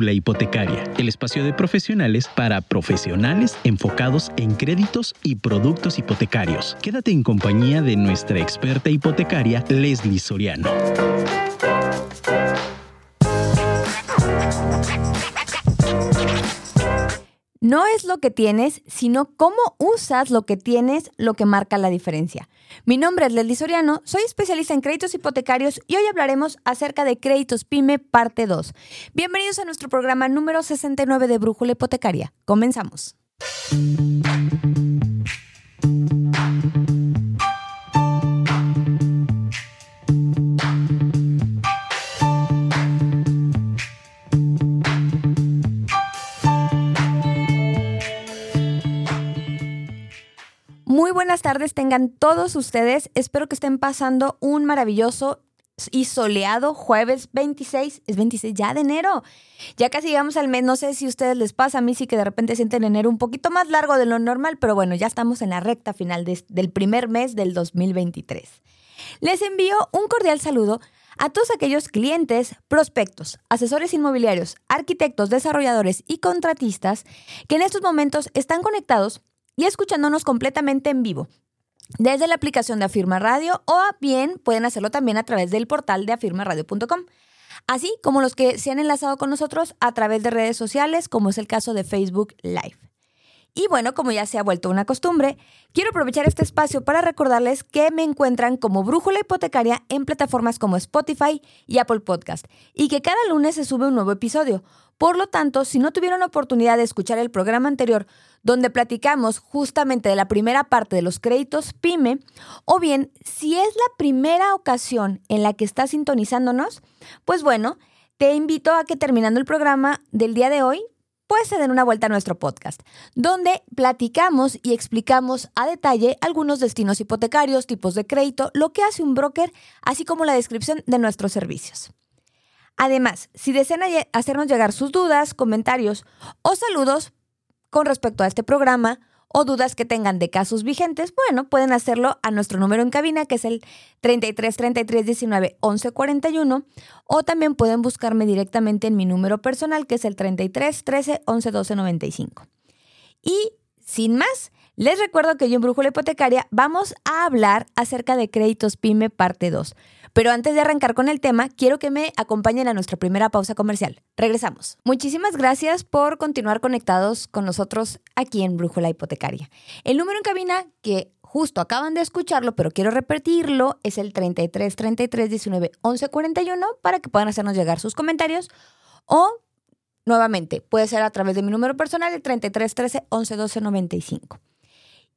Brújula Hipotecaria, el espacio de profesionales para profesionales enfocados en créditos y productos hipotecarios. Quédate en compañía de nuestra experta hipotecaria, Leslie Soriano. No es lo que tienes, sino cómo usas lo que tienes lo que marca la diferencia. Mi nombre es Leslie Soriano, soy especialista en créditos hipotecarios y hoy hablaremos acerca de créditos PYME parte 2. Bienvenidos a nuestro programa número 69 de Brújula Hipotecaria. Comenzamos. Muy buenas tardes tengan todos ustedes. Espero que estén pasando un maravilloso y soleado jueves 26, es 26 ya de enero. Ya casi llegamos al mes, no sé si a ustedes les pasa, a mí sí que de repente sienten enero un poquito más largo de lo normal, pero bueno, ya estamos en la recta final del primer mes del 2023. Les envío un cordial saludo a todos aquellos clientes, prospectos, asesores inmobiliarios, arquitectos, desarrolladores y contratistas que en estos momentos están conectados y escuchándonos completamente en vivo desde la aplicación de Afirma Radio o bien pueden hacerlo también a través del portal de afirmaradio.com. Así como los que se han enlazado con nosotros a través de redes sociales, como es el caso de Facebook Live. Y bueno, como ya se ha vuelto una costumbre, quiero aprovechar este espacio para recordarles que me encuentran como Brújula Hipotecaria en plataformas como Spotify y Apple Podcast y que cada lunes se sube un nuevo episodio. Por lo tanto, si no tuvieron la oportunidad de escuchar el programa anterior, donde platicamos justamente de la primera parte de los créditos PYME, o bien si es la primera ocasión en la que estás sintonizándonos, pues bueno, te invito a que terminando el programa del día de hoy pues se den una vuelta a nuestro podcast, donde platicamos y explicamos a detalle algunos destinos hipotecarios, tipos de crédito, lo que hace un broker, así como la descripción de nuestros servicios. Además, si desean hacernos llegar sus dudas, comentarios o saludos con respecto a este programa, o dudas que tengan de casos vigentes, bueno, pueden hacerlo a nuestro número en cabina, que es el 33 33 19 11 41, o también pueden buscarme directamente en mi número personal, que es el 33 13 11 12 95. Y sin más, les recuerdo que yo en Brújula Hipotecaria vamos a hablar acerca de créditos PYME parte 2. Pero antes de arrancar con el tema, quiero que me acompañen a nuestra primera pausa comercial. Regresamos. Muchísimas gracias por continuar conectados con nosotros aquí en Brújula Hipotecaria. El número en cabina que justo acaban de escucharlo, pero quiero repetirlo, es el 33 33 19 11 41 para que puedan hacernos llegar sus comentarios o nuevamente puede ser a través de mi número personal el 33 13 11 12 95.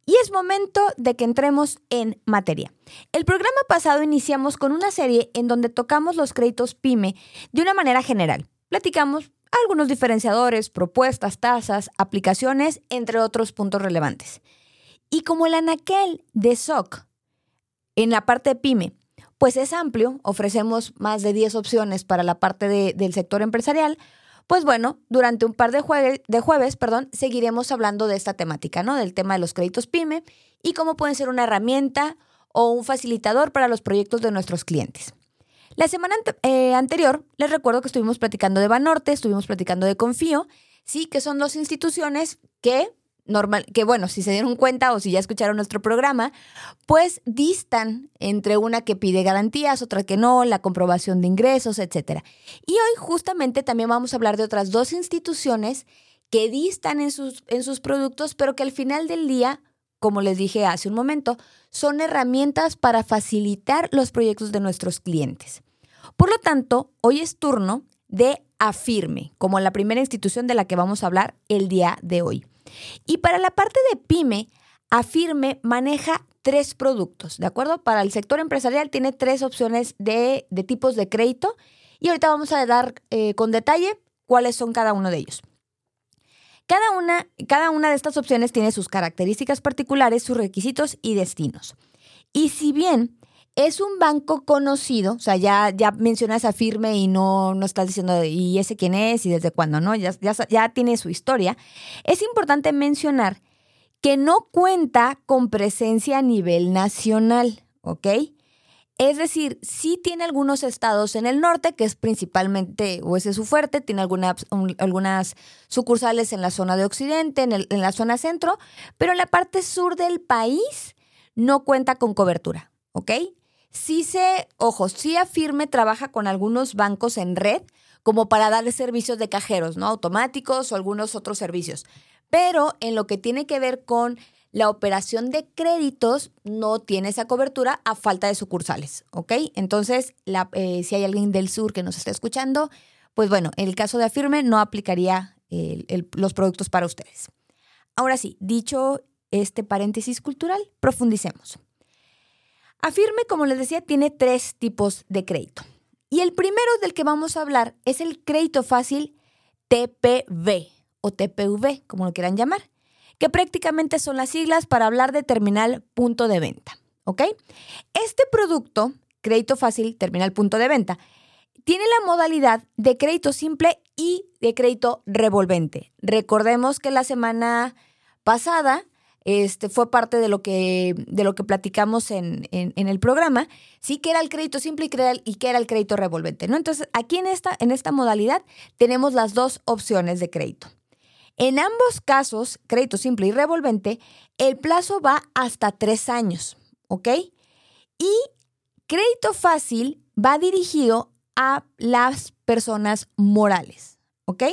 Y es momento de que entremos en materia. El programa pasado iniciamos con una serie en donde tocamos los créditos PYME de una manera general. Platicamos algunos diferenciadores, propuestas, tasas, aplicaciones, entre otros puntos relevantes. Y como el anaquel de SOC en la parte PYME, pues es amplio, ofrecemos más de 10 opciones para la parte del sector empresarial, pues bueno, durante un par de, jueves, perdón, seguiremos hablando de esta temática, ¿no? Del tema de los créditos PYME y cómo pueden ser una herramienta o un facilitador para los proyectos de nuestros clientes. La semana eh, anterior les recuerdo que estuvimos platicando de Banorte, estuvimos platicando de Confío, sí, que son dos instituciones que normal, que bueno, si se dieron cuenta o si ya escucharon nuestro programa, pues distan entre una que pide garantías, otra que no, la comprobación de ingresos, etc. Y hoy justamente también vamos a hablar de otras dos instituciones que distan en sus, en sus productos, pero que al final del día, como les dije hace un momento, son herramientas para facilitar los proyectos de nuestros clientes. Por lo tanto, hoy es turno de Afirme, como la primera institución de la que vamos a hablar el día de hoy. Y para la parte de pyme, Afirme maneja tres productos, ¿de acuerdo? Para el sector empresarial tiene tres opciones de, tipos de crédito y ahorita vamos a dar eh, con detalle cuáles son cada uno de ellos. Cada una, cada una de estas opciones tiene sus características particulares, sus requisitos y destinos. Y si bien es un banco conocido, o sea, ya, ya mencionas a Firme y no, no estás diciendo, ¿y ese quién es y desde cuándo? ¿no? Ya, ya, tiene su historia. Es importante mencionar que no cuenta con presencia a nivel nacional, ¿ok? Es decir, sí tiene algunos estados en el norte, que es principalmente, o ese es su fuerte, tiene algunas, algunas sucursales en la zona de occidente, en, en la zona centro, pero en la parte sur del país no cuenta con cobertura, ¿ok? Sí se, ojo, sí afirme trabaja con algunos bancos en red como para darle servicios de cajeros, ¿no? Automáticos o algunos otros servicios. Pero en lo que tiene que ver con la operación de créditos no tiene esa cobertura a falta de sucursales, ¿ok? Entonces, eh, si hay alguien del sur que nos está escuchando, pues bueno, en el caso de Afirme no aplicaría los productos para ustedes. Ahora sí, dicho este paréntesis cultural, profundicemos. Afirme, como les decía, tiene tres tipos de crédito. Y el primero del que vamos a hablar es el crédito fácil TPV o TPV, como lo quieran llamar que prácticamente son las siglas para hablar de terminal punto de venta. ¿Ok? Este producto, crédito fácil, terminal punto de venta, tiene la modalidad de crédito simple y de crédito revolvente. Recordemos que la semana pasada este, fue parte de lo que, de lo que platicamos en, el programa, sí que era el crédito simple y que era, y que era el crédito revolvente. ¿no? Entonces, aquí en esta, en esta modalidad tenemos las dos opciones de crédito. En ambos casos, crédito simple y revolvente, el plazo va hasta tres años, ¿ok? Y crédito fácil va dirigido a las personas morales, ¿ok?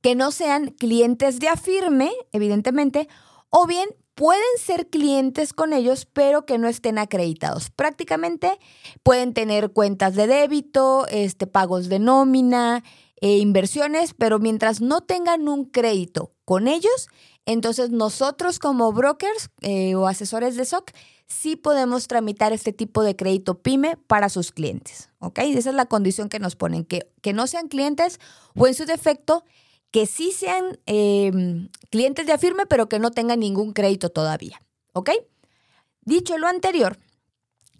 Que no sean clientes de Afirme, evidentemente, o bien pueden ser clientes con ellos, pero que no estén acreditados. Prácticamente pueden tener cuentas de débito, este, pagos de nómina, e inversiones, pero mientras no tengan un crédito con ellos, entonces nosotros como brokers eh, o asesores de SOC sí podemos tramitar este tipo de crédito PYME para sus clientes. ¿Ok? Esa es la condición que nos ponen, que, que no sean clientes o en su defecto, que sí sean em, clientes de Afirme, pero que no tengan ningún crédito todavía. ¿Ok? Dicho lo anterior,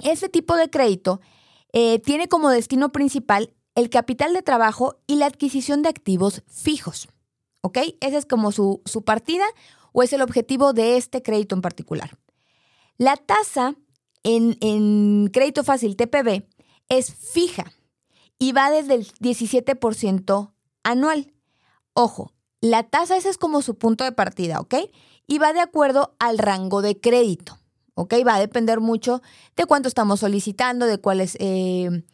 este tipo de crédito eh, tiene como destino principal el capital de trabajo y la adquisición de activos fijos. ¿Ok? Esa es como su, partida o es el objetivo de este crédito en particular. La tasa en, en crédito fácil TPB es fija y va desde el 17% anual. Ojo, la tasa ese es como su punto de partida, ¿ok? Y va de acuerdo al rango de crédito, ¿ok? Va a depender mucho de cuánto estamos solicitando, de cuál es eh,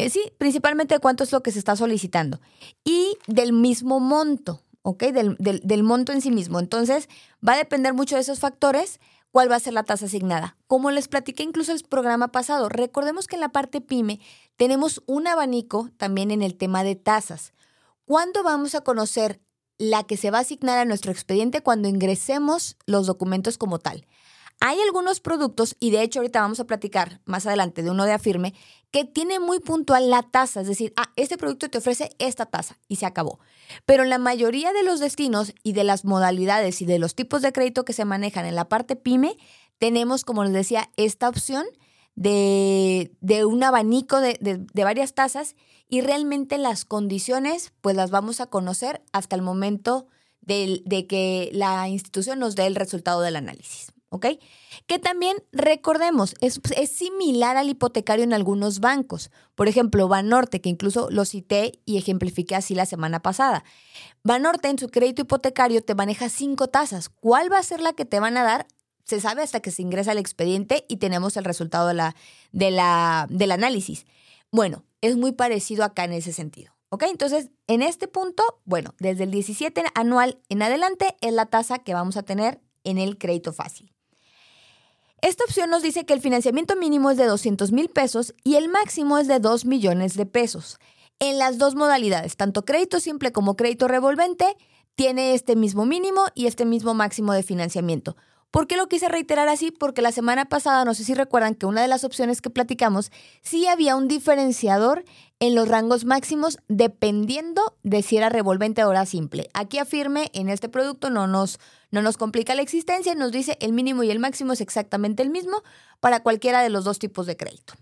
eh, sí, principalmente de cuánto es lo que se está solicitando y del mismo monto, ¿ok? Del, del, monto en sí mismo. Entonces, va a depender mucho de esos factores cuál va a ser la tasa asignada. Como les platiqué incluso el programa pasado, recordemos que en la parte PYME tenemos un abanico también en el tema de tasas. ¿Cuándo vamos a conocer la que se va a asignar a nuestro expediente cuando ingresemos los documentos como tal? Hay algunos productos, y de hecho ahorita vamos a platicar más adelante de uno de Afirme, que tiene muy puntual la tasa, es decir, ah, este producto te ofrece esta tasa y se acabó. Pero en la mayoría de los destinos y de las modalidades y de los tipos de crédito que se manejan en la parte pyme, tenemos, como les decía, esta opción de, un abanico de, de varias tasas y realmente las condiciones pues las vamos a conocer hasta el momento de, de que la institución nos dé el resultado del análisis. ¿ok? Que también recordemos, es, es, similar al hipotecario en algunos bancos. Por ejemplo, Banorte, que incluso lo cité y ejemplifiqué así la semana pasada. Banorte en su crédito hipotecario te maneja cinco tasas. ¿Cuál va a ser la que te van a dar? Se sabe hasta que se ingresa el expediente y tenemos el resultado de la, de la, del análisis. Bueno, es muy parecido acá en ese sentido. ¿Ok? Entonces, en este punto, bueno, desde el 17 anual en adelante es la tasa que vamos a tener en el crédito fácil. Esta opción nos dice que el financiamiento mínimo es de 200 mil pesos y el máximo es de 2 millones de pesos. En las dos modalidades, tanto crédito simple como crédito revolvente, tiene este mismo mínimo y este mismo máximo de financiamiento. ¿Por qué lo quise reiterar así? Porque la semana pasada, no sé si recuerdan que una de las opciones que platicamos, sí había un diferenciador en los rangos máximos dependiendo de si era revolvente o era simple. Aquí afirme, en este producto no nos, no nos complica la existencia, nos dice el mínimo y el máximo es exactamente el mismo para cualquiera de los dos tipos de crédito.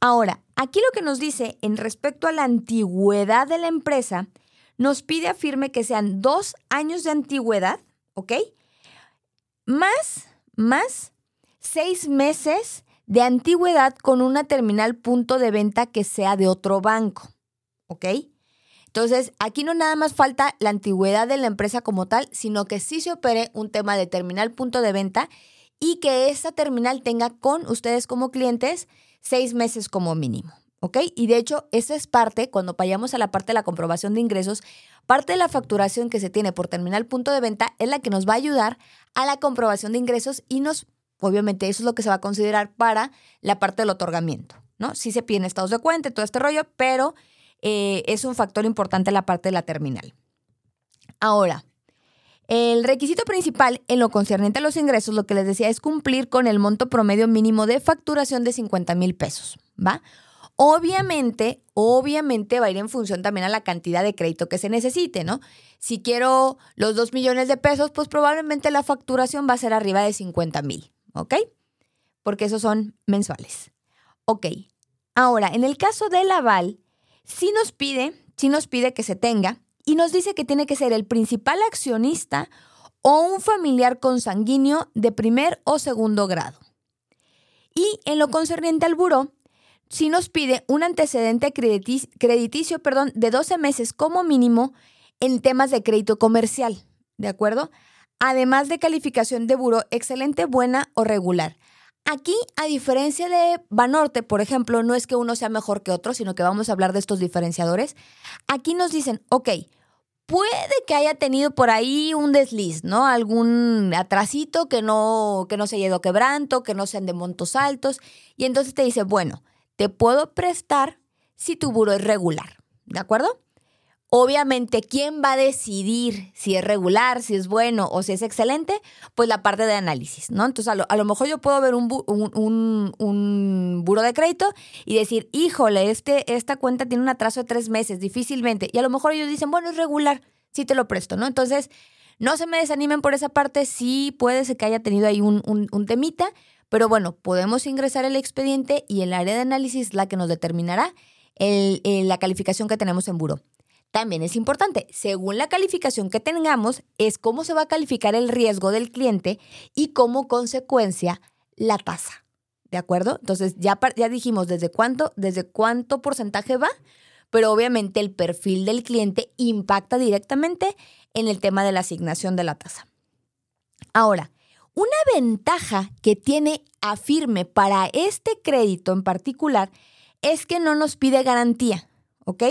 Ahora, aquí lo que nos dice en respecto a la antigüedad de la empresa, nos pide afirme que sean dos años de antigüedad, ¿ok? Más, más seis meses de antigüedad con una terminal punto de venta que sea de otro banco. ¿Ok? Entonces, aquí no nada más falta la antigüedad de la empresa como tal, sino que sí se opere un tema de terminal punto de venta y que esa terminal tenga con ustedes como clientes seis meses como mínimo. ¿Ok? Y de hecho, esa es parte, cuando vayamos a la parte de la comprobación de ingresos, parte de la facturación que se tiene por terminal punto de venta es la que nos va a ayudar a la comprobación de ingresos y nos, obviamente, eso es lo que se va a considerar para la parte del otorgamiento, ¿no? Sí se piden estados de cuenta y todo este rollo, pero eh, es un factor importante la parte de la terminal. Ahora, el requisito principal en lo concerniente a los ingresos, lo que les decía, es cumplir con el monto promedio mínimo de facturación de 50 mil pesos, ¿va? Obviamente, obviamente va a ir en función también a la cantidad de crédito que se necesite, ¿no? Si quiero los 2 millones de pesos, pues probablemente la facturación va a ser arriba de 50 mil, ¿ok? Porque esos son mensuales. Ok. Ahora, en el caso del aval, sí nos pide, sí nos pide que se tenga y nos dice que tiene que ser el principal accionista o un familiar consanguíneo de primer o segundo grado. Y en lo concerniente al buró, sí nos pide un antecedente crediticio, perdón, de 12 meses como mínimo en temas de crédito comercial, ¿de acuerdo? Además de calificación de buró excelente, buena o regular. Aquí, a diferencia de Banorte, por ejemplo, no es que uno sea mejor que otro, sino que vamos a hablar de estos diferenciadores. Aquí nos dicen, ok, puede que haya tenido por ahí un desliz, ¿no? Algún atrasito que no, que no se haya ido quebranto, que no sean de montos altos. Y entonces te dice, bueno, te puedo prestar si tu buro es regular, ¿de acuerdo? Obviamente, ¿quién va a decidir si es regular, si es bueno o si es excelente? Pues la parte de análisis, ¿no? Entonces, a lo, mejor yo puedo ver un, un, un, buro de crédito y decir, híjole, este, esta cuenta tiene un atraso de tres meses, difícilmente. Y a lo mejor ellos dicen, bueno, es regular, sí te lo presto, ¿no? Entonces, no se me desanimen por esa parte, sí puede ser que haya tenido ahí un, temita, pero bueno, podemos ingresar el expediente y el área de análisis la que nos determinará la calificación que tenemos en buro. También es importante, según la calificación que tengamos, es cómo se va a calificar el riesgo del cliente y como consecuencia la tasa. ¿De acuerdo? Entonces ya, ya dijimos desde cuánto, desde cuánto porcentaje va, pero obviamente el perfil del cliente impacta directamente en el tema de la asignación de la tasa. Ahora, una ventaja que tiene Afirme para este crédito en particular es que no nos pide garantía, ¿ok?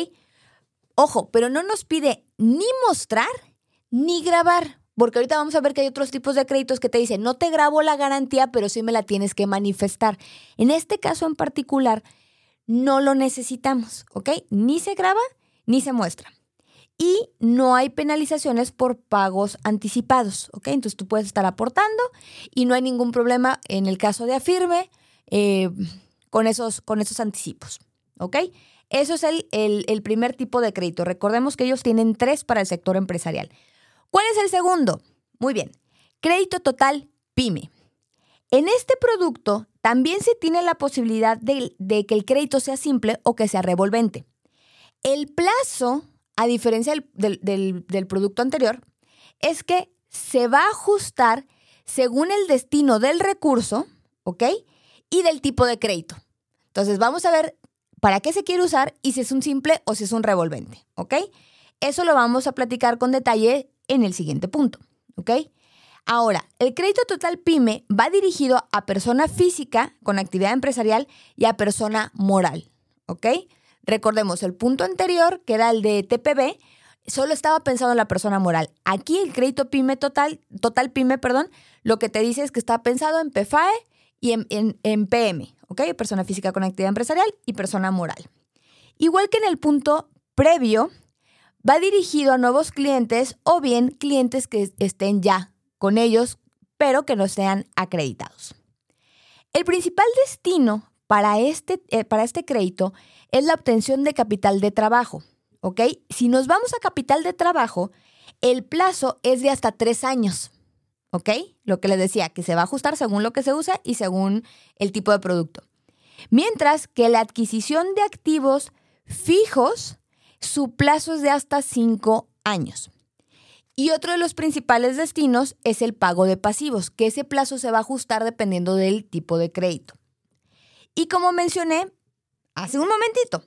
Ojo, pero no nos pide ni mostrar ni grabar. Porque ahorita vamos a ver que hay otros tipos de créditos que te dicen, no te grabo la garantía, pero sí me la tienes que manifestar. En este caso en particular, no lo necesitamos, ¿ok? Ni se graba ni se muestra. Y no hay penalizaciones por pagos anticipados, ¿ok? Entonces tú puedes estar aportando y no hay ningún problema en el caso de Afirme eh, con, esos, con esos anticipos, ¿ok? Eso es el, primer tipo de crédito. Recordemos que ellos tienen tres para el sector empresarial. ¿Cuál es el segundo? Muy bien, crédito total PYME. En este producto también se tiene la posibilidad de, que el crédito sea simple o que sea revolvente. El plazo, a diferencia del, del, producto anterior, es que se va a ajustar según el destino del recurso, ¿ok? Y del tipo de crédito. Entonces vamos a ver para qué se quiere usar y si es un simple o si es un revolvente, ¿ok? Eso lo vamos a platicar con detalle en el siguiente punto, ¿ok? Ahora, el crédito total PYME va dirigido a persona física con actividad empresarial y a persona moral, ¿ok? Recordemos, el punto anterior, que era el de TPB, solo estaba pensado en la persona moral. Aquí el crédito PYME total, total PYME, perdón, lo que te dice es que está pensado en PFAE y en, PM, ¿ok? Persona física con actividad empresarial y persona moral. Igual que en el punto previo, va dirigido a nuevos clientes o bien clientes que estén ya con ellos, pero que no sean acreditados. El principal destino para este, eh, para este crédito es la obtención de capital de trabajo, ¿ok? Si nos vamos a capital de trabajo, el plazo es de hasta tres años. ¿ok? Lo que les decía, que se va a ajustar según lo que se usa y según el tipo de producto. Mientras que la adquisición de activos fijos, su plazo es de hasta cinco años. Y otro de los principales destinos es el pago de pasivos, que ese plazo se va a ajustar dependiendo del tipo de crédito. Y como mencioné hace un momentito,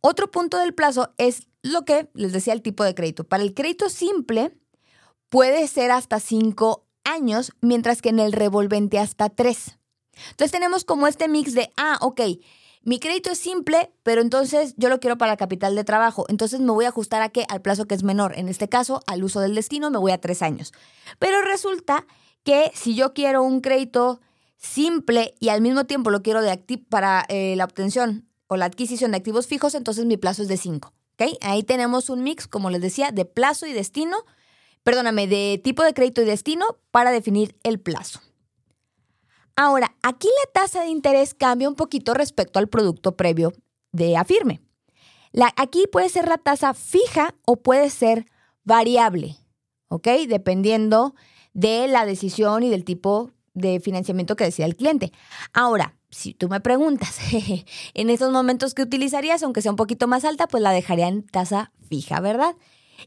otro punto del plazo es lo que les decía el tipo de crédito. Para el crédito simple puede ser hasta cinco años, mientras que en el revolvente hasta tres. Entonces tenemos como este mix de, ah, ok, mi crédito es simple, pero entonces yo lo quiero para capital de trabajo. Entonces me voy a ajustar a qué? Al plazo que es menor. En este caso, al uso del destino, me voy a tres años. Pero resulta que si yo quiero un crédito simple y al mismo tiempo lo quiero de para eh, la obtención o la adquisición de activos fijos, entonces mi plazo es de cinco. ¿okay? Ahí tenemos un mix, como les decía, de plazo y destino, perdóname, de tipo de crédito y destino para definir el plazo. Ahora, aquí la tasa de interés cambia un poquito respecto al producto previo de Afirme. La, aquí puede ser la tasa fija o puede ser variable, ¿ok? Dependiendo de la decisión y del tipo de financiamiento que decida el cliente. Ahora, si tú me preguntas, en esos momentos que utilizarías, aunque sea un poquito más alta, pues la dejaría en tasa fija, ¿verdad?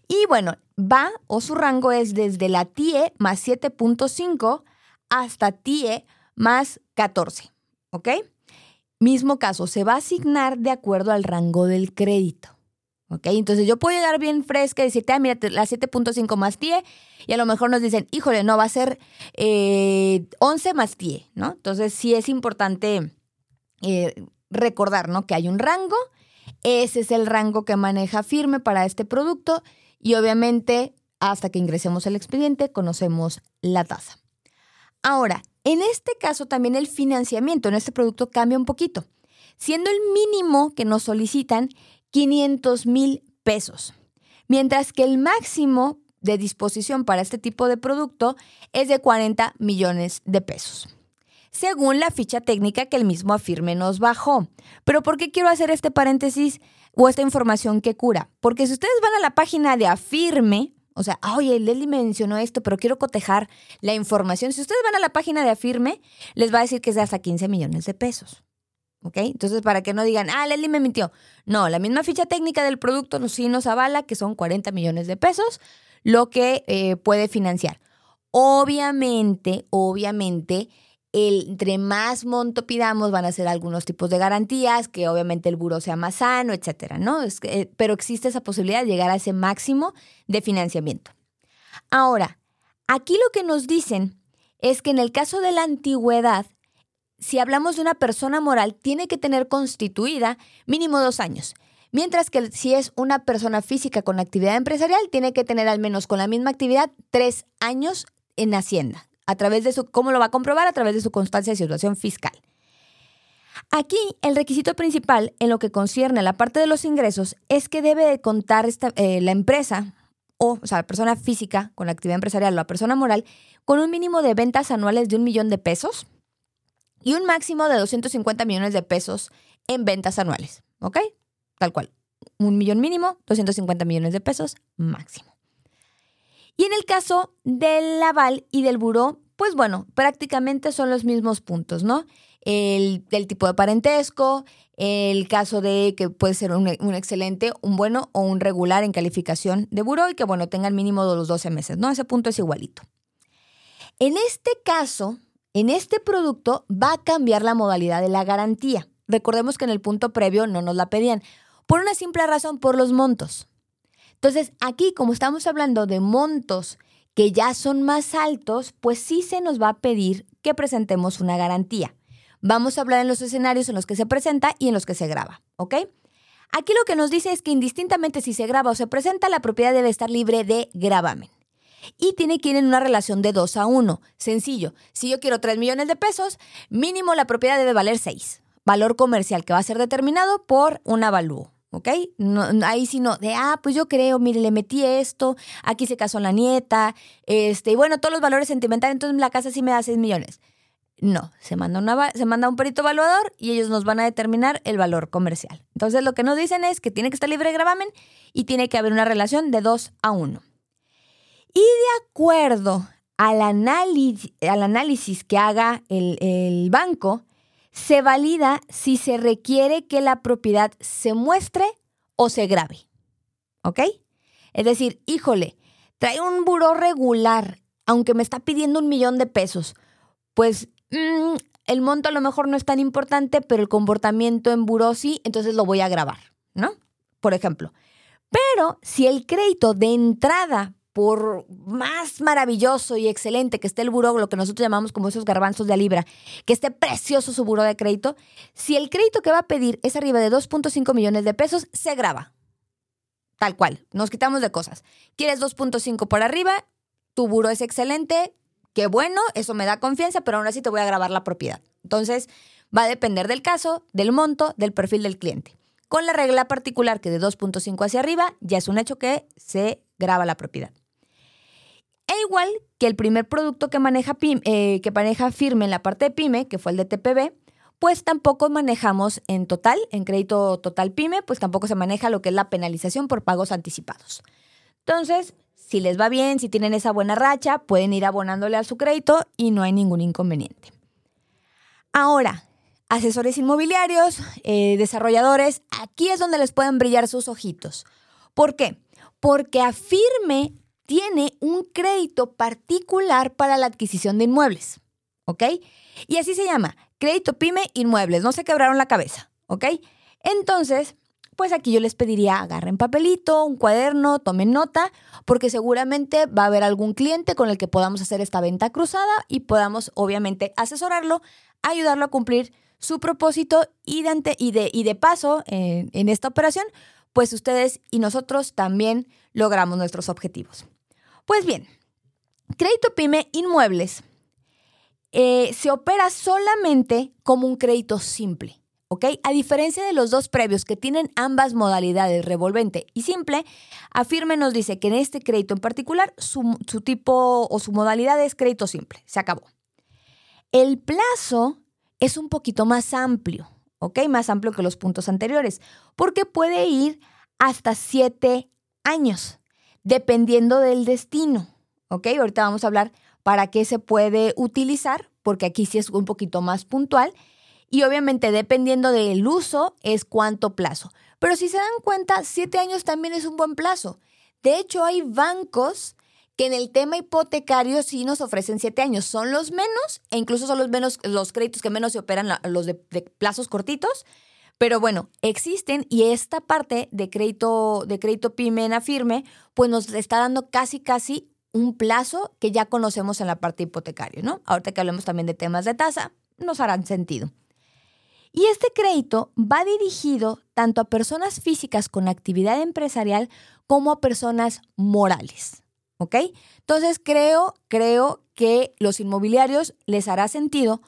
Y bueno, va o su rango es desde la TIE más 7.5 hasta TIE más 14, ¿ok? Mismo caso, se va a asignar de acuerdo al rango del crédito. ¿Ok? Entonces yo puedo llegar bien fresca y decirte, ah, mira, la 7.5 más TIE, y a lo mejor nos dicen, híjole, no, va a ser 11 eh, más TIE, ¿no? Entonces sí es importante eh, recordar, ¿no? Que hay un rango, ese es el rango que maneja firme para este producto, y obviamente hasta que ingresemos el expediente conocemos la tasa. Ahora, en este caso también el financiamiento en este producto cambia un poquito, siendo el mínimo que nos solicitan 500 mil pesos, mientras que el máximo de disposición para este tipo de producto es de 40 millones de pesos según la ficha técnica que el mismo afirme nos bajó. Pero ¿por qué quiero hacer este paréntesis o esta información que cura? Porque si ustedes van a la página de afirme, o sea, oye, Leslie mencionó esto, pero quiero cotejar la información. Si ustedes van a la página de Afirme, les va a decir que es de hasta 15 millones de pesos. ¿Ok? Entonces, para que no digan, ah, Leslie me mintió. No, la misma ficha técnica del producto sí nos avala que son 40 millones de pesos lo que eh, puede financiar. Obviamente, obviamente, entre más monto pidamos, van a ser algunos tipos de garantías, que obviamente el buro sea más sano, etcétera, ¿no? Eh, pero existe esa posibilidad de llegar a ese máximo de financiamiento. Ahora, aquí lo que nos dicen es que en el caso de la antigüedad, si hablamos de una persona moral, tiene que tener constituida mínimo dos años. Mientras que si es una persona física con actividad empresarial, tiene que tener al menos con la misma actividad tres años en Hacienda a través de su, ¿cómo lo va a comprobar? A través de su constancia de situación fiscal. Aquí el requisito principal en lo que concierne a la parte de los ingresos es que debe de contar eh, la empresa o, o sea, la persona física con la actividad empresarial o la persona moral con un mínimo de ventas anuales de un millón de pesos y un máximo de 250 millones de pesos en ventas anuales. ¿Ok? Tal cual. Un millón mínimo, 250 millones de pesos máximo. Y en el caso del aval y del buró, pues bueno, prácticamente son los mismos puntos, ¿no? El, tipo de parentesco, el caso de que puede ser un, excelente, un bueno o un regular en calificación de buró y que, bueno, tengan mínimo de los 12 meses, ¿no? Ese punto es igualito. En este caso, en este producto va a cambiar la modalidad de la garantía. Recordemos que en el punto previo no nos la pedían, por una simple razón, por los montos. Entonces, aquí, como estamos hablando de montos que ya son más altos, pues sí se nos va a pedir que presentemos una garantía. Vamos a hablar en los escenarios en los que se presenta y en los que se graba, ¿ok? Aquí lo que nos dice es que indistintamente si se graba o se presenta, la propiedad debe estar libre de gravamen. Y tiene que ir en una relación de 2 a 1. Sencillo. Si yo quiero 3 millones de pesos, mínimo la propiedad debe valer 6. Valor comercial que va a ser determinado por un avalúo. ¿ok? No, ahí sí no, de, ah, pues yo creo, mire, le metí esto, aquí se casó la nieta, este, y bueno, todos los valores sentimentales, entonces la casa sí me da 6 millones. No, se manda, una, se manda un perito evaluador y ellos nos van a determinar el valor comercial. Entonces lo que nos dicen es que tiene que estar libre de gravamen y tiene que haber una relación de 2 a 1. Y de acuerdo al, análisis, que haga el, el banco, se valida si se requiere que la propiedad se muestre o se grabe. ¿Ok? Es decir, híjole, trae un buró regular, aunque me está pidiendo un millón de pesos. Pues mm, el monto a lo mejor no es tan importante, pero el comportamiento en buró sí, entonces lo voy a grabar, ¿no? Por ejemplo. Pero si el crédito de entrada, por más maravilloso y excelente que esté el buró, lo que nosotros llamamos como esos garbanzos de libra, que esté precioso su buró de crédito, si el crédito que va a pedir es arriba de 2.5 millones de pesos, se graba. Tal cual, nos quitamos de cosas. ¿Quieres 2.5 por arriba? Tu buró es excelente, qué bueno, eso me da confianza, pero aún así te voy a grabar la propiedad. Entonces, va a depender del caso, del monto, del perfil del cliente. Con la regla particular que de 2.5 hacia arriba ya es un hecho que se graba la propiedad. E igual que el primer producto que maneja, eh, que maneja firme en la parte de PYME, que fue el de TPB, pues tampoco manejamos en total, en crédito total PYME, pues tampoco se maneja lo que es la penalización por pagos anticipados. Entonces, si les va bien, si tienen esa buena racha, pueden ir abonándole a su crédito y no hay ningún inconveniente. Ahora, asesores inmobiliarios, eh, desarrolladores, aquí es donde les pueden brillar sus ojitos. ¿Por qué? Porque Afirme tiene un crédito particular para la adquisición de inmuebles, ¿ok? Y así se llama, crédito pyme inmuebles, no se quebraron la cabeza, ¿ok? Entonces, pues aquí yo les pediría agarren papelito, un cuaderno, tomen nota, porque seguramente va a haber algún cliente con el que podamos hacer esta venta cruzada y podamos obviamente asesorarlo, ayudarlo a cumplir su propósito y de, paso eh, en esta operación, pues ustedes y nosotros también logramos nuestros objetivos. Pues bien, crédito pyme inmuebles eh, se opera solamente como un crédito simple. ¿ok? A diferencia de los dos previos que tienen ambas modalidades, revolvente y simple, Afirme nos dice que en este crédito en particular su, su, tipo o su modalidad es crédito simple. Se acabó. El plazo es un poquito más amplio, ¿ok? Más amplio que los puntos anteriores, porque puede ir hasta siete años, dependiendo del destino, ¿ok? Ahorita vamos a hablar para qué se puede utilizar, porque aquí sí es un poquito más puntual. Y obviamente dependiendo del uso es cuánto plazo. Pero si se dan cuenta, siete años también es un buen plazo. De hecho, hay bancos que en el tema hipotecario sí nos ofrecen siete años. Son los menos, e incluso son los menos, los créditos que menos se operan, los de, plazos cortitos. Pero bueno, existen y esta parte de crédito, de crédito PYME firme, pues nos está dando casi, casi un plazo que ya conocemos en la parte hipotecaria, ¿no? Ahorita que hablemos también de temas de tasa, nos harán sentido. Y este crédito va dirigido tanto a personas físicas con actividad empresarial como a personas morales. ¿ok? Entonces creo, creo que los inmobiliarios les hará sentido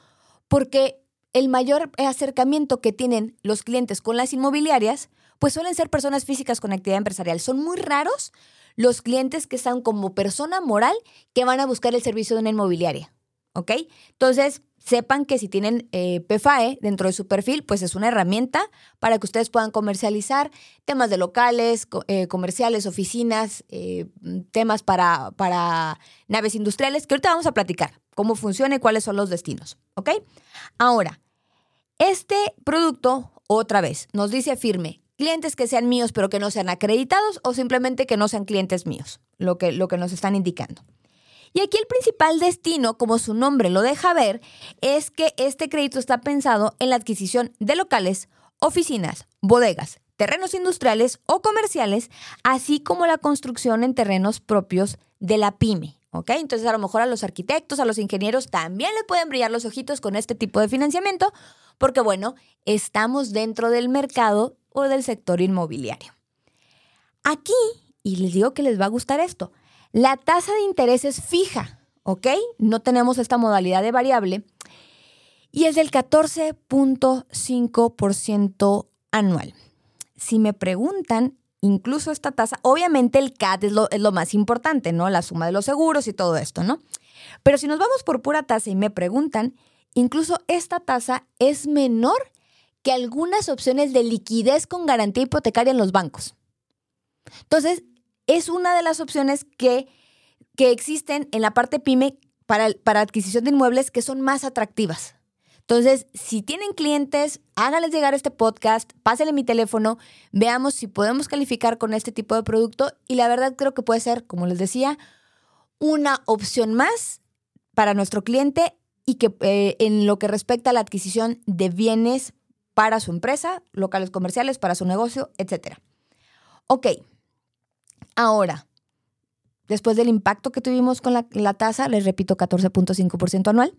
porque el mayor acercamiento que tienen los clientes con las inmobiliarias, pues suelen ser personas físicas con actividad empresarial. Son muy raros los clientes que están como persona moral que van a buscar el servicio de una inmobiliaria, ¿ok? Entonces, sepan que si tienen eh, PFAE dentro de su perfil, pues es una herramienta para que ustedes puedan comercializar temas de locales, eh, comerciales, oficinas, eh, temas para, para naves industriales, que ahorita vamos a platicar cómo funciona y cuáles son los destinos, ¿ok? Ahora, este producto, otra vez, nos dice firme, clientes que sean míos pero que no sean acreditados o simplemente que no sean clientes míos, lo que, lo que nos están indicando. Y aquí el principal destino, como su nombre lo deja ver, es que este crédito está pensado en la adquisición de locales, oficinas, bodegas, terrenos industriales o comerciales, así como la construcción en terrenos propios de la pyme. ¿Ok? Entonces a lo mejor a los arquitectos, a los ingenieros también les pueden brillar los ojitos con este tipo de financiamiento, porque bueno, estamos dentro del mercado o del sector inmobiliario. Aquí, y les digo que les va a gustar esto, la tasa de interés es fija, ¿ok? No tenemos esta modalidad de variable y es del 14.5% anual. Si me preguntan, incluso esta tasa, obviamente el CAT es lo, es lo, más importante, ¿no? La suma de los seguros y todo esto, ¿no? Pero si nos vamos por pura tasa y me preguntan, incluso esta tasa es menor que algunas opciones de liquidez con garantía hipotecaria en los bancos. Entonces, es una de las opciones que, que existen en la parte pyme para, para adquisición de inmuebles que son más atractivas. Entonces, si tienen clientes, háganles llegar este podcast, pásenle mi teléfono, veamos si podemos calificar con este tipo de producto y la verdad creo que puede ser, como les decía, una opción más para nuestro cliente y que eh, en lo que respecta a la adquisición de bienes para su empresa, locales comerciales, para su negocio, etc. Ok, ahora, después del impacto que tuvimos con la, la tasa, les repito, 14.5% anual,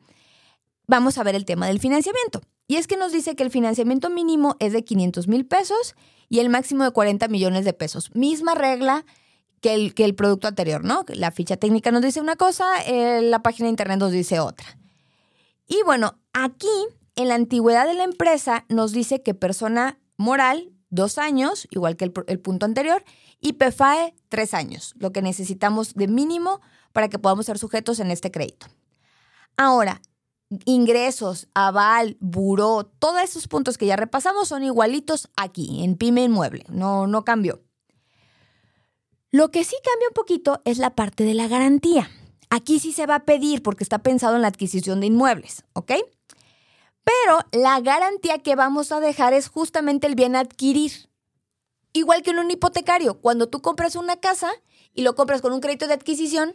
vamos a ver el tema del financiamiento. Y es que nos dice que el financiamiento mínimo es de 500 mil pesos y el máximo de 40 millones de pesos. Misma regla que el, que el producto anterior, ¿no? La ficha técnica nos dice una cosa, eh, la página de internet nos dice otra. Y bueno, aquí en la antigüedad de la empresa nos dice que persona moral, dos años, igual que el, el punto anterior, y PFAE, tres años, lo que necesitamos de mínimo para que podamos ser sujetos en este crédito. Ahora, ingresos, aval, buró, todos esos puntos que ya repasamos son igualitos aquí, en Pyme Inmueble. No, no cambió. Lo que sí cambia un poquito es la parte de la garantía. Aquí sí se va a pedir porque está pensado en la adquisición de inmuebles, ¿ok? Pero la garantía que vamos a dejar es justamente el bien adquirir. Igual que en un hipotecario, cuando tú compras una casa y lo compras con un crédito de adquisición,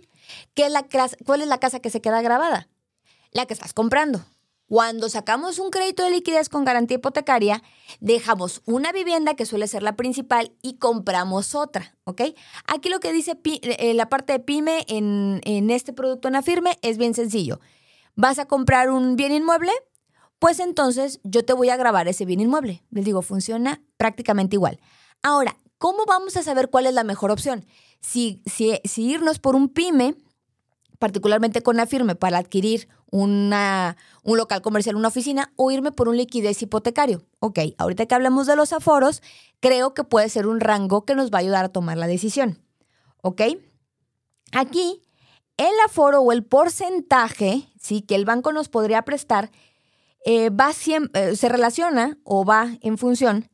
¿qué es la, ¿cuál es la casa que se queda grabada? La que estás comprando. Cuando sacamos un crédito de liquidez con garantía hipotecaria, dejamos una vivienda que suele ser la principal y compramos otra, ¿ok? Aquí lo que dice eh, la parte de pyme en, en este producto en Afirme es bien sencillo. ¿Vas a comprar un bien inmueble? Pues entonces yo te voy a grabar ese bien inmueble. Les digo, funciona prácticamente igual. Ahora, ¿cómo vamos a saber cuál es la mejor opción? Si, si, si irnos por un pyme particularmente con Afirme, para adquirir una, un local comercial, una oficina, o irme por un liquidez hipotecario. Ok, ahorita que hablemos de los aforos, creo que puede ser un rango que nos va a ayudar a tomar la decisión. ¿Ok? Aquí, el aforo o el porcentaje ¿sí? que el banco nos podría prestar eh, va eh, se relaciona o va en función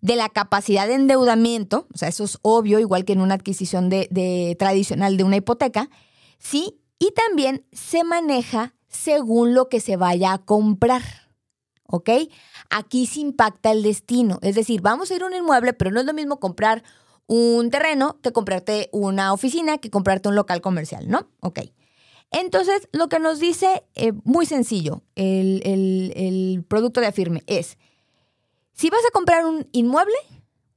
de la capacidad de endeudamiento, o sea, eso es obvio, igual que en una adquisición de tradicional de una hipoteca, sí, y también se maneja según lo que se vaya a comprar. ¿Ok? Aquí se impacta el destino. Es decir, vamos a ir a un inmueble, pero no es lo mismo comprar un terreno que comprarte una oficina, que comprarte un local comercial, ¿no? Ok. Entonces, lo que nos dice, eh, muy sencillo, el, el producto de Afirme es, si vas a comprar un inmueble,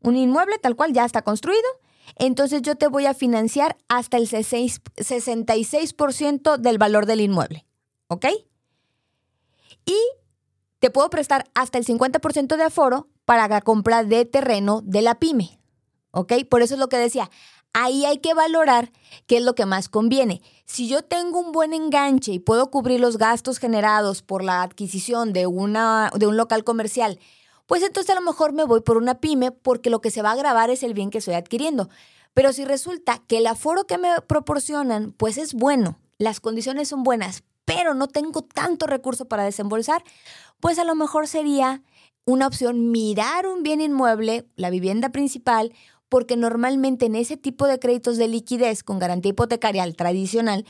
un inmueble tal cual ya está construido, entonces yo te voy a financiar hasta el 66% del valor del inmueble. ¿Ok? Y te puedo prestar hasta el 50% de aforo para la compra de terreno de la pyme. ¿Ok? Por eso es lo que decía. Ahí hay que valorar qué es lo que más conviene. Si yo tengo un buen enganche y puedo cubrir los gastos generados por la adquisición de, una, de un local comercial pues entonces a lo mejor me voy por una pyme porque lo que se va a grabar es el bien que estoy adquiriendo. Pero si resulta que el aforo que me proporcionan, pues es bueno, las condiciones son buenas, pero no tengo tanto recurso para desembolsar, pues a lo mejor sería una opción mirar un bien inmueble, la vivienda principal, porque normalmente en ese tipo de créditos de liquidez con garantía hipotecaria tradicional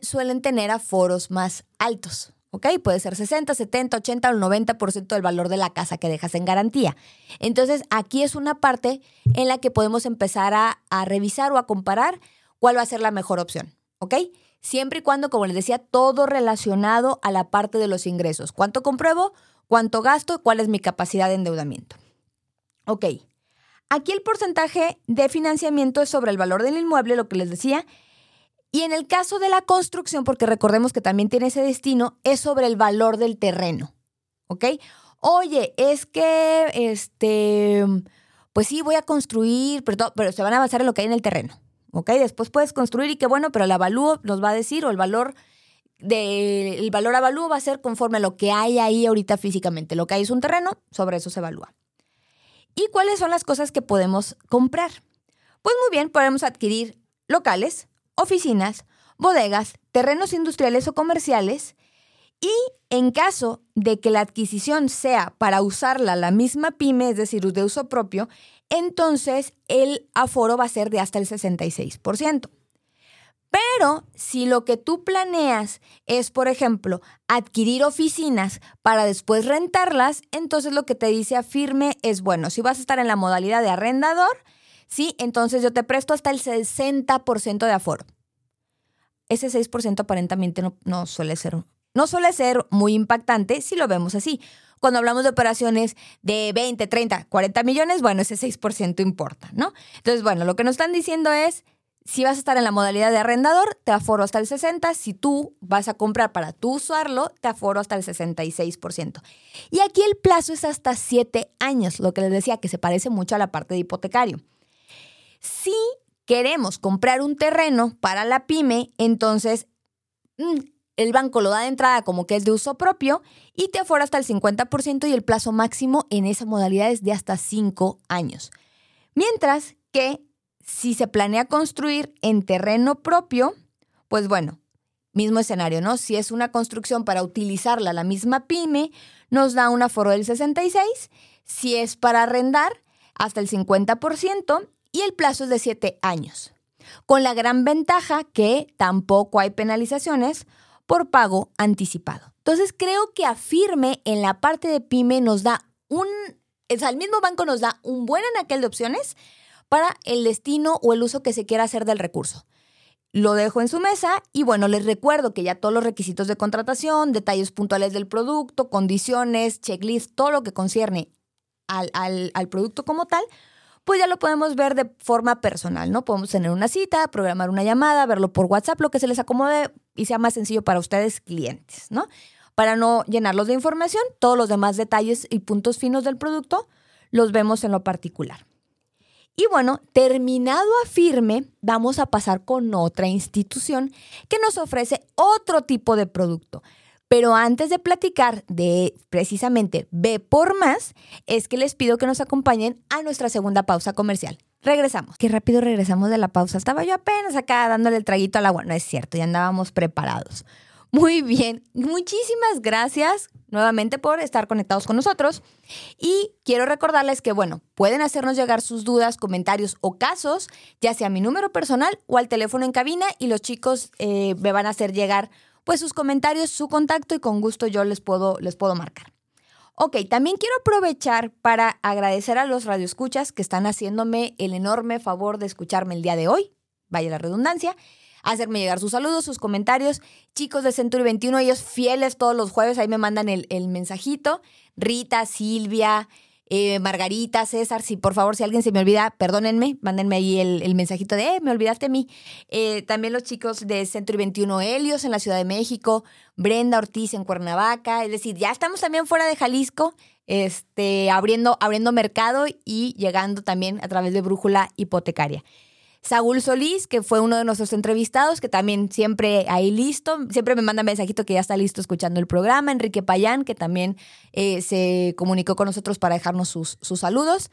suelen tener aforos más altos. ¿ok? Puede ser 60, 70, 80 o el 90% del valor de la casa que dejas en garantía. Entonces, aquí es una parte en la que podemos empezar a, revisar o a comparar cuál va a ser la mejor opción, ¿ok? Siempre y cuando, como les decía, todo relacionado a la parte de los ingresos. ¿Cuánto compruebo? ¿Cuánto gasto? ¿Cuál es mi capacidad de endeudamiento? Ok. Aquí el porcentaje de financiamiento es sobre el valor del inmueble, lo que les decía, y en el caso de la construcción, porque recordemos que también tiene ese destino, es sobre el valor del terreno. ¿Ok? Oye, es que, este, pues sí, voy a construir, pero, pero se van a basar en lo que hay en el terreno. ¿Ok? Después puedes construir y qué bueno, pero el avalúo nos va a decir, o el valor de, el valor avalúo va a ser conforme a lo que hay ahí ahorita físicamente. Lo que hay es un terreno, sobre eso se evalúa. ¿Y cuáles son las cosas que podemos comprar? Pues muy bien, podemos adquirir locales, oficinas, bodegas, terrenos industriales o comerciales y en caso de que la adquisición sea para usarla la misma pyme, es decir, de uso propio, entonces el aforo va a ser de hasta el 66%. Pero si lo que tú planeas es, por ejemplo, adquirir oficinas para después rentarlas, entonces lo que te dice afirme es, bueno, si vas a estar en la modalidad de arrendador, Sí, entonces yo te presto hasta el 60% de aforo. Ese 6% aparentemente no, suele ser no suele ser muy impactante si lo vemos así. Cuando hablamos de operaciones de 20, 30, 40 millones, bueno, ese 6% importa, ¿no? Entonces, bueno, lo que nos están diciendo es, si vas a estar en la modalidad de arrendador, te aforo hasta el 60. Si tú vas a comprar para tú usarlo, te aforo hasta el 66%. Y aquí el plazo es hasta 7 años, lo que les decía, que se parece mucho a la parte de hipotecario. Si queremos comprar un terreno para la pyme, entonces mm, el banco lo da de entrada como que es de uso propio y te afora hasta el 50% y el plazo máximo en esa modalidad es de hasta 5 años. Mientras que si se planea construir en terreno propio, pues bueno, mismo escenario, ¿no? Si es una construcción para utilizarla la misma pyme, nos da un aforo del 66. Si es para arrendar, hasta el 50% y el plazo es de 7 años. Con la gran ventaja que tampoco hay penalizaciones por pago anticipado. Entonces creo que afirme en la parte de pyme nos da un, o sea, el mismo banco nos da un buen anaquel de opciones para el destino o el uso que se quiera hacer del recurso. Lo dejo en su mesa y bueno, les recuerdo que ya todos los requisitos de contratación, detalles puntuales del producto, condiciones, checklist, todo lo que concierne al, al producto como tal, pues ya lo podemos ver de forma personal, ¿no? Podemos tener una cita, programar una llamada, verlo por WhatsApp, lo que se les acomode y sea más sencillo para ustedes clientes, ¿no? Para no llenarlos de información, todos los demás detalles y puntos finos del producto los vemos en lo particular. Y bueno, terminado a firme, vamos a pasar con otra institución que nos ofrece otro tipo de producto. Pero antes de platicar de precisamente B por más, es que les pido que nos acompañen a nuestra segunda pausa comercial. Regresamos. Qué rápido regresamos de la pausa. Estaba yo apenas acá dándole el traguito al agua. No es cierto, ya andábamos preparados. Muy bien, muchísimas gracias nuevamente por estar conectados con nosotros. Y quiero recordarles que, bueno, pueden hacernos llegar sus dudas, comentarios o casos, ya sea a mi número personal o al teléfono en cabina y los chicos eh, me van a hacer llegar pues sus comentarios, su contacto y con gusto yo les puedo, les puedo marcar. Ok, también quiero aprovechar para agradecer a los radioescuchas que están haciéndome el enorme favor de escucharme el día de hoy, vaya la redundancia, hacerme llegar sus saludos, sus comentarios. Chicos de Century 21, ellos fieles todos los jueves, ahí me mandan el, el mensajito. Rita, Silvia, eh, Margarita, César, si por favor, si alguien se me olvida, perdónenme, mándenme ahí el, mensajito de, eh, me olvidaste a mí. Eh, también los chicos de Centro 21 Helios en la Ciudad de México, Brenda Ortiz en Cuernavaca, es decir, ya estamos también fuera de Jalisco, este, abriendo, abriendo mercado y llegando también a través de Brújula Hipotecaria. Saúl Solís, que fue uno de nuestros entrevistados, que también siempre ahí listo, siempre me manda mensajito que ya está listo escuchando el programa. Enrique Payán, que también eh, se comunicó con nosotros para dejarnos sus, saludos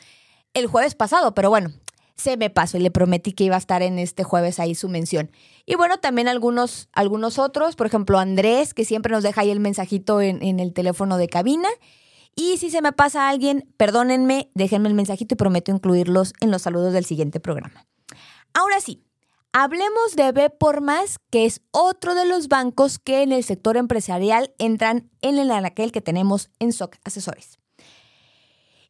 el jueves pasado, pero bueno, se me pasó y le prometí que iba a estar en este jueves ahí su mención. Y bueno, también algunos, algunos otros, por ejemplo Andrés, que siempre nos deja ahí el mensajito en, en el teléfono de cabina. Y si se me pasa alguien, perdónenme, déjenme el mensajito y prometo incluirlos en los saludos del siguiente programa. Ahora sí, hablemos de B por más, que es otro de los bancos que en el sector empresarial entran en el anaquel que tenemos en SOC Asesores.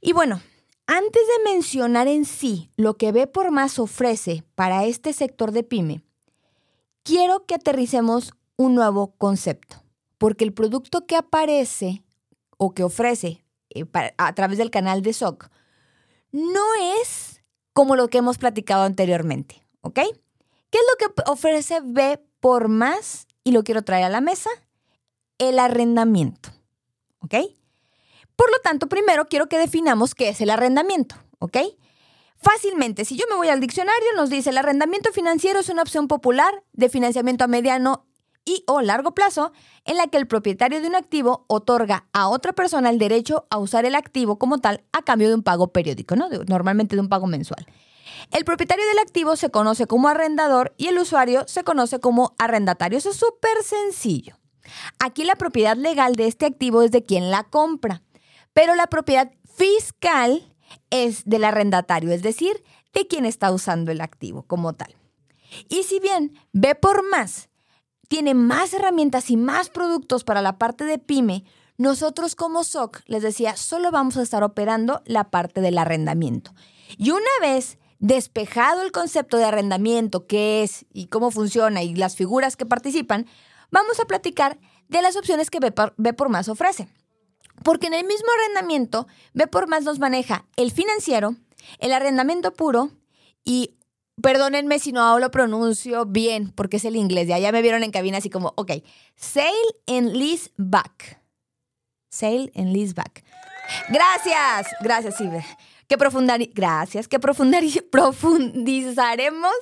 Y bueno, antes de mencionar en sí lo que B por más ofrece para este sector de pyme, quiero que aterricemos un nuevo concepto, porque el producto que aparece o que ofrece eh, a través del canal de SOC no es como lo que hemos platicado anteriormente, ¿ok? ¿Qué es lo que ofrece B por más? Y lo quiero traer a la mesa, el arrendamiento, ¿ok? Por lo tanto, primero quiero que definamos qué es el arrendamiento, ¿ok? Fácilmente, si yo me voy al diccionario, nos dice el arrendamiento financiero es una opción popular de financiamiento a mediano y o largo plazo en la que el propietario de un activo otorga a otra persona el derecho a usar el activo como tal a cambio de un pago periódico, ¿no? normalmente de un pago mensual. El propietario del activo se conoce como arrendador y el usuario se conoce como arrendatario. Eso es súper sencillo. Aquí la propiedad legal de este activo es de quien la compra, pero la propiedad fiscal es del arrendatario, es decir, de quien está usando el activo como tal. Y si bien ve por más tiene más herramientas y más productos para la parte de pyme, nosotros como SOC, les decía, solo vamos a estar operando la parte del arrendamiento. Y una vez despejado el concepto de arrendamiento, qué es y cómo funciona y las figuras que participan, vamos a platicar de las opciones que B por más ofrece. Porque en el mismo arrendamiento, B por más nos maneja el financiero, el arrendamiento puro y, perdónenme si no lo pronuncio bien, porque es el inglés, ya, ya me vieron en cabina así como, ok, sale and lease back. Sale and lease back. Gracias, gracias, Silvia. Que gracias, que profundizaremos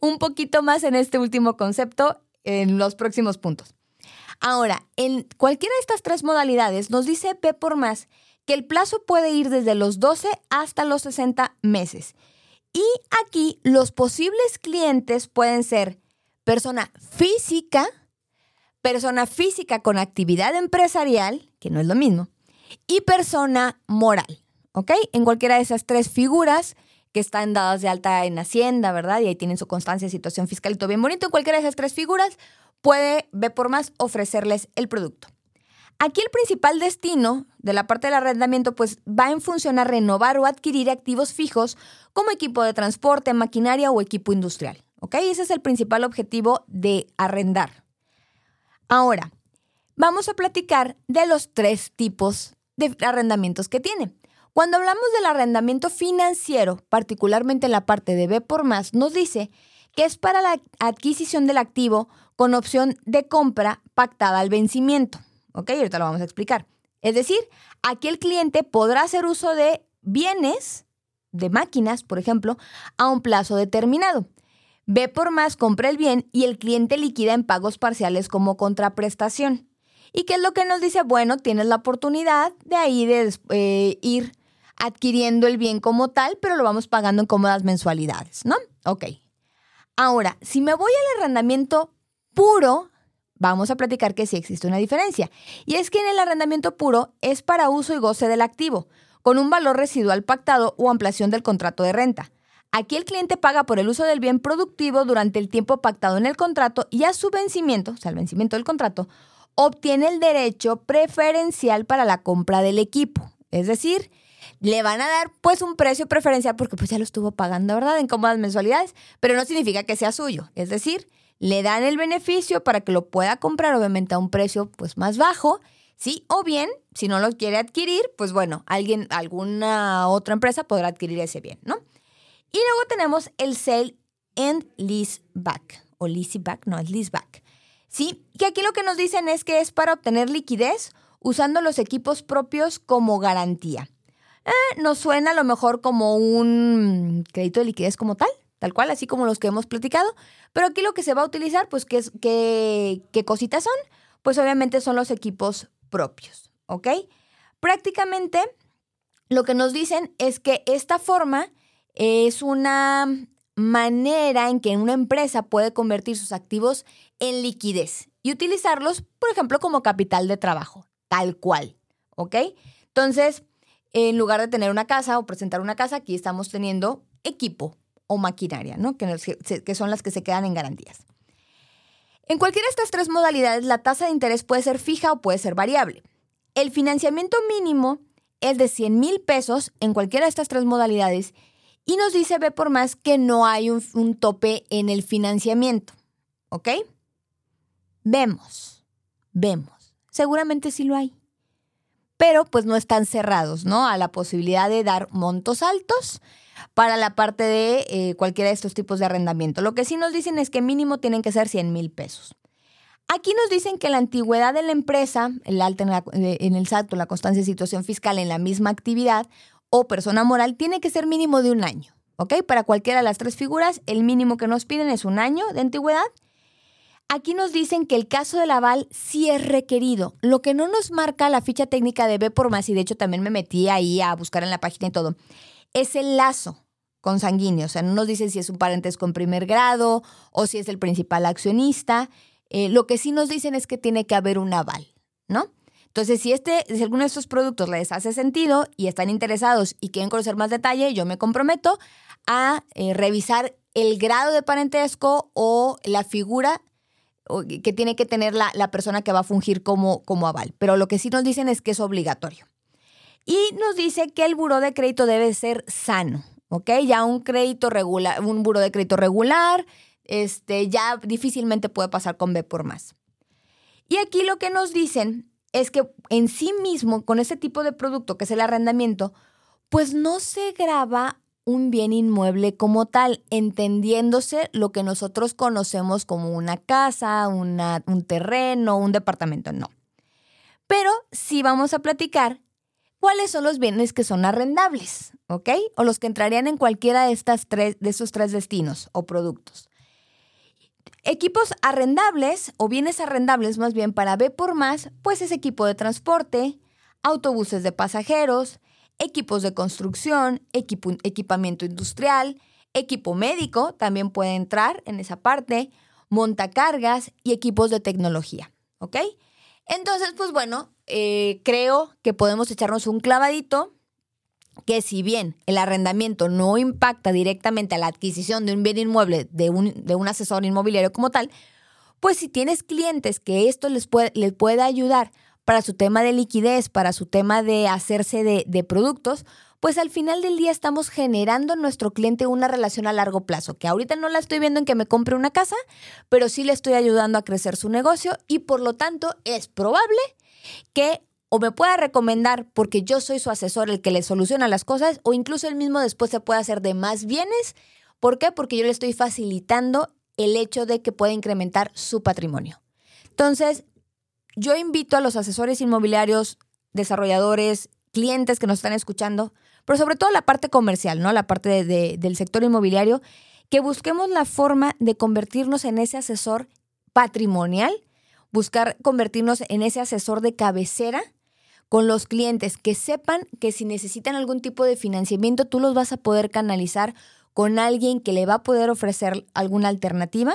un poquito más en este último concepto en los próximos puntos. Ahora, en cualquiera de estas tres modalidades nos dice P por más que el plazo puede ir desde los 12 hasta los 60 meses. Y aquí los posibles clientes pueden ser persona física, persona física con actividad empresarial, que no es lo mismo, y persona moral, ¿ok? En cualquiera de esas tres figuras que están dadas de alta en Hacienda, ¿verdad? Y ahí tienen su constancia de situación fiscal y todo bien bonito. En cualquiera de esas tres figuras puede B por más ofrecerles el producto. Aquí el principal destino de la parte del arrendamiento pues va en función a renovar o adquirir activos fijos como equipo de transporte, maquinaria o equipo industrial. ¿Ok? Ese es el principal objetivo de arrendar. Ahora, vamos a platicar de los tres tipos de arrendamientos que tiene. Cuando hablamos del arrendamiento financiero, particularmente en la parte de B por más, nos dice que es para la adquisición del activo con opción de compra pactada al vencimiento. ¿Ok? Ahorita lo vamos a explicar. Es decir, aquí el cliente podrá hacer uso de bienes, de máquinas, por ejemplo, a un plazo determinado. B por más compra el bien y el cliente liquida en pagos parciales como contraprestación. ¿Y qué es lo que nos dice? Bueno, tienes la oportunidad de ahí de eh, ir adquiriendo el bien como tal, pero lo vamos pagando en cómodas mensualidades, ¿no? Ok. Ahora, si me voy al arrendamiento puro, vamos a platicar que sí existe una diferencia. Y es que en el arrendamiento puro es para uso y goce del activo, con un valor residual pactado o ampliación del contrato de renta. Aquí el cliente paga por el uso del bien productivo durante el tiempo pactado en el contrato y a su vencimiento, o sea, el vencimiento del contrato, obtiene el derecho preferencial para la compra del equipo. Es decir, le van a dar pues un precio preferencial porque pues ya lo estuvo pagando, ¿verdad? En cómodas mensualidades, pero no significa que sea suyo. Es decir, le dan el beneficio para que lo pueda comprar obviamente a un precio pues más bajo, ¿sí? O bien, si no lo quiere adquirir, pues bueno, alguien, alguna otra empresa podrá adquirir ese bien, ¿no? Y luego tenemos el sale and lease back, o lease back, no, lease back. ¿Sí? Que aquí lo que nos dicen es que es para obtener liquidez usando los equipos propios como garantía. Eh, nos suena a lo mejor como un crédito de liquidez como tal, tal cual, así como los que hemos platicado. Pero aquí lo que se va a utilizar, pues, ¿qué, qué, cositas son? Pues obviamente son los equipos propios, ¿ok? Prácticamente lo que nos dicen es que esta forma es una manera en que una empresa puede convertir sus activos en liquidez y utilizarlos, por ejemplo, como capital de trabajo, tal cual, ¿ok? Entonces, en lugar de tener una casa o presentar una casa, aquí estamos teniendo equipo o maquinaria, ¿no? Que, son las que se quedan en garantías. En cualquiera de estas tres modalidades, la tasa de interés puede ser fija o puede ser variable. El financiamiento mínimo es de 100 mil pesos en cualquiera de estas tres modalidades y nos dice B por más que no hay un, un tope en el financiamiento. ¿Ok? Vemos, vemos. Seguramente sí lo hay pero pues no están cerrados, ¿no? A la posibilidad de dar montos altos para la parte de eh, cualquiera de estos tipos de arrendamiento. Lo que sí nos dicen es que mínimo tienen que ser 100 mil pesos. Aquí nos dicen que la antigüedad de la empresa, el alta en, eh, en el salto, la constancia de situación fiscal en la misma actividad o persona moral tiene que ser mínimo de un año. ¿Ok? Para cualquiera de las tres figuras, el mínimo que nos piden es un año de antigüedad Aquí nos dicen que el caso del aval sí es requerido. Lo que no nos marca la ficha técnica de B por más, y de hecho también me metí ahí a buscar en la página y todo, es el lazo consanguíneo. O sea, no nos dicen si es un parentesco en primer grado o si es el principal accionista. Eh, lo que sí nos dicen es que tiene que haber un aval, ¿no? Entonces, si, este, si alguno de estos productos les hace sentido y están interesados y quieren conocer más detalle, yo me comprometo a eh, revisar el grado de parentesco o la figura que tiene que tener la, persona que va a fungir como, como aval. Pero lo que sí nos dicen es que es obligatorio. Y nos dice que el buro de crédito debe ser sano, ¿ok? Ya un crédito regular, un buro de crédito regular, este, ya difícilmente puede pasar con B por más. Y aquí lo que nos dicen es que en sí mismo, con este tipo de producto que es el arrendamiento, pues no se graba un bien inmueble como tal, entendiéndose lo que nosotros conocemos como una casa, un terreno, un departamento, no. Pero sí vamos a platicar cuáles son los bienes que son arrendables. O los que entrarían en cualquiera de, estas tres, de esos tres destinos o productos. Equipos arrendables o bienes arrendables más bien para B por más, pues es equipo de transporte, autobuses de pasajeros, equipos de construcción, equipamiento industrial, equipo médico también puede entrar en esa parte, montacargas y equipos de tecnología, ¿ok? Entonces, pues bueno, eh, creo que podemos echarnos un clavadito que si bien el arrendamiento no impacta directamente a la adquisición de un bien inmueble de un, de un asesor inmobiliario como tal, pues si tienes clientes que esto les puede, les puede ayudar para su tema de liquidez, para su tema de hacerse de, de productos, pues al final del día estamos generando en nuestro cliente una relación a largo plazo, que ahorita no la estoy viendo en que me compre una casa, pero sí le estoy ayudando a crecer su negocio y por lo tanto es probable que o me pueda recomendar porque yo soy su asesor el que le soluciona las cosas o incluso él mismo después se puede hacer de más bienes. ¿Por qué? Porque yo le estoy facilitando el hecho de que pueda incrementar su patrimonio. Entonces, yo invito a los asesores inmobiliarios, desarrolladores, clientes que nos están escuchando, pero sobre todo la parte comercial, ¿no? La parte del sector inmobiliario, que busquemos la forma de convertirnos en ese asesor patrimonial, buscar convertirnos en ese asesor de cabecera con los clientes, que sepan que si necesitan algún tipo de financiamiento, tú los vas a poder canalizar con alguien que le va a poder ofrecer alguna alternativa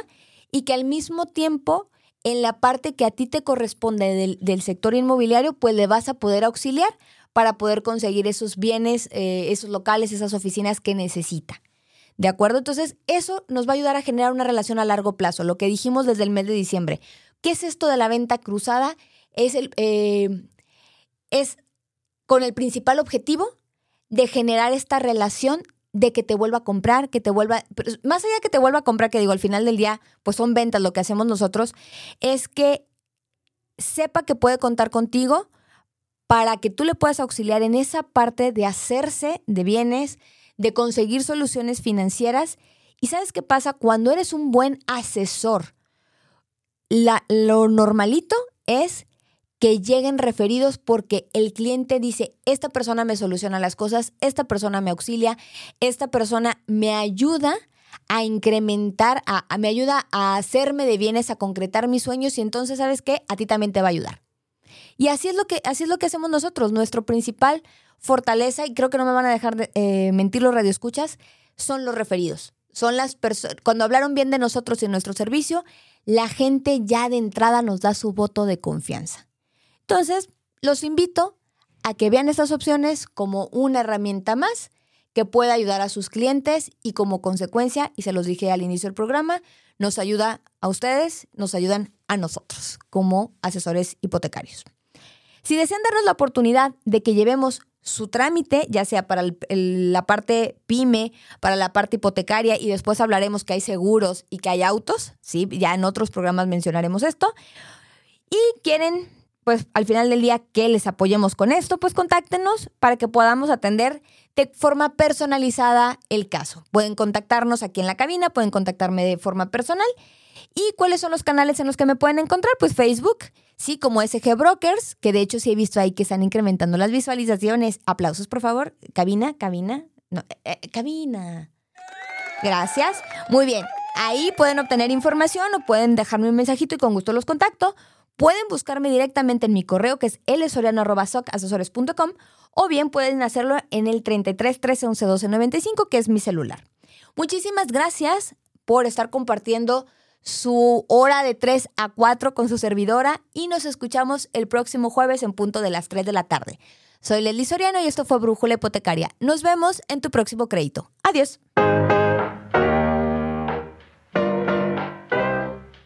y que al mismo tiempo en la parte que a ti te corresponde del, sector inmobiliario, pues le vas a poder auxiliar para poder conseguir esos bienes, eh, esos locales, esas oficinas que necesita. ¿De acuerdo? Entonces, eso nos va a ayudar a generar una relación a largo plazo, lo que dijimos desde el mes de diciembre. ¿Qué es esto de la venta cruzada? Es, el, eh, es con el principal objetivo de generar esta relación de que te vuelva a comprar, que te vuelva, más allá de que te vuelva a comprar, que digo, al final del día, pues son ventas lo que hacemos nosotros, es que sepa que puede contar contigo para que tú le puedas auxiliar en esa parte de hacerse de bienes, de conseguir soluciones financieras. ¿Y sabes qué pasa? Cuando eres un buen asesor, lo normalito es que lleguen referidos porque el cliente dice, esta persona me soluciona las cosas, esta persona me auxilia, esta persona me ayuda a incrementar, a, me ayuda a hacerme de bienes, a concretar mis sueños y entonces, ¿sabes qué? A ti también te va a ayudar. Y así es lo que, así es lo que hacemos nosotros. Nuestro principal fortaleza, y creo que no me van a dejar de, eh, mentir los radioescuchas, son los referidos. Son las personas, cuando hablaron bien de nosotros y nuestro servicio, la gente ya de entrada nos da su voto de confianza. Entonces, los invito a que vean estas opciones como una herramienta más que pueda ayudar a sus clientes y como consecuencia, y se los dije al inicio del programa, nos ayuda a ustedes, nos ayudan a nosotros como asesores hipotecarios. Si desean darnos la oportunidad de que llevemos su trámite, ya sea para la parte pyme, para la parte hipotecaria, y después hablaremos que hay seguros y que hay autos, ¿sí? ya en otros programas mencionaremos esto, y quieren pues al final del día que les apoyemos con esto, pues contáctenos para que podamos atender de forma personalizada el caso. Pueden contactarnos aquí en la cabina, pueden contactarme de forma personal. ¿Y cuáles son los canales en los que me pueden encontrar? Pues Facebook, sí, como SG Brokers, que de hecho sí he visto ahí que están incrementando las visualizaciones. Aplausos, por favor. Cabina, cabina. No, eh, eh, cabina. Gracias. Muy bien. Ahí pueden obtener información o pueden dejarme un mensajito y con gusto los contacto. Pueden buscarme directamente en mi correo que es lsoriano.socasesores.com o bien pueden hacerlo en el 33 13 11 12 95 que es mi celular. Muchísimas gracias por estar compartiendo su hora de 3 a 4 con su servidora y nos escuchamos el próximo jueves en punto de las 3 de la tarde. Soy Leslie Soriano y esto fue Brújula Hipotecaria. Nos vemos en tu próximo crédito. Adiós.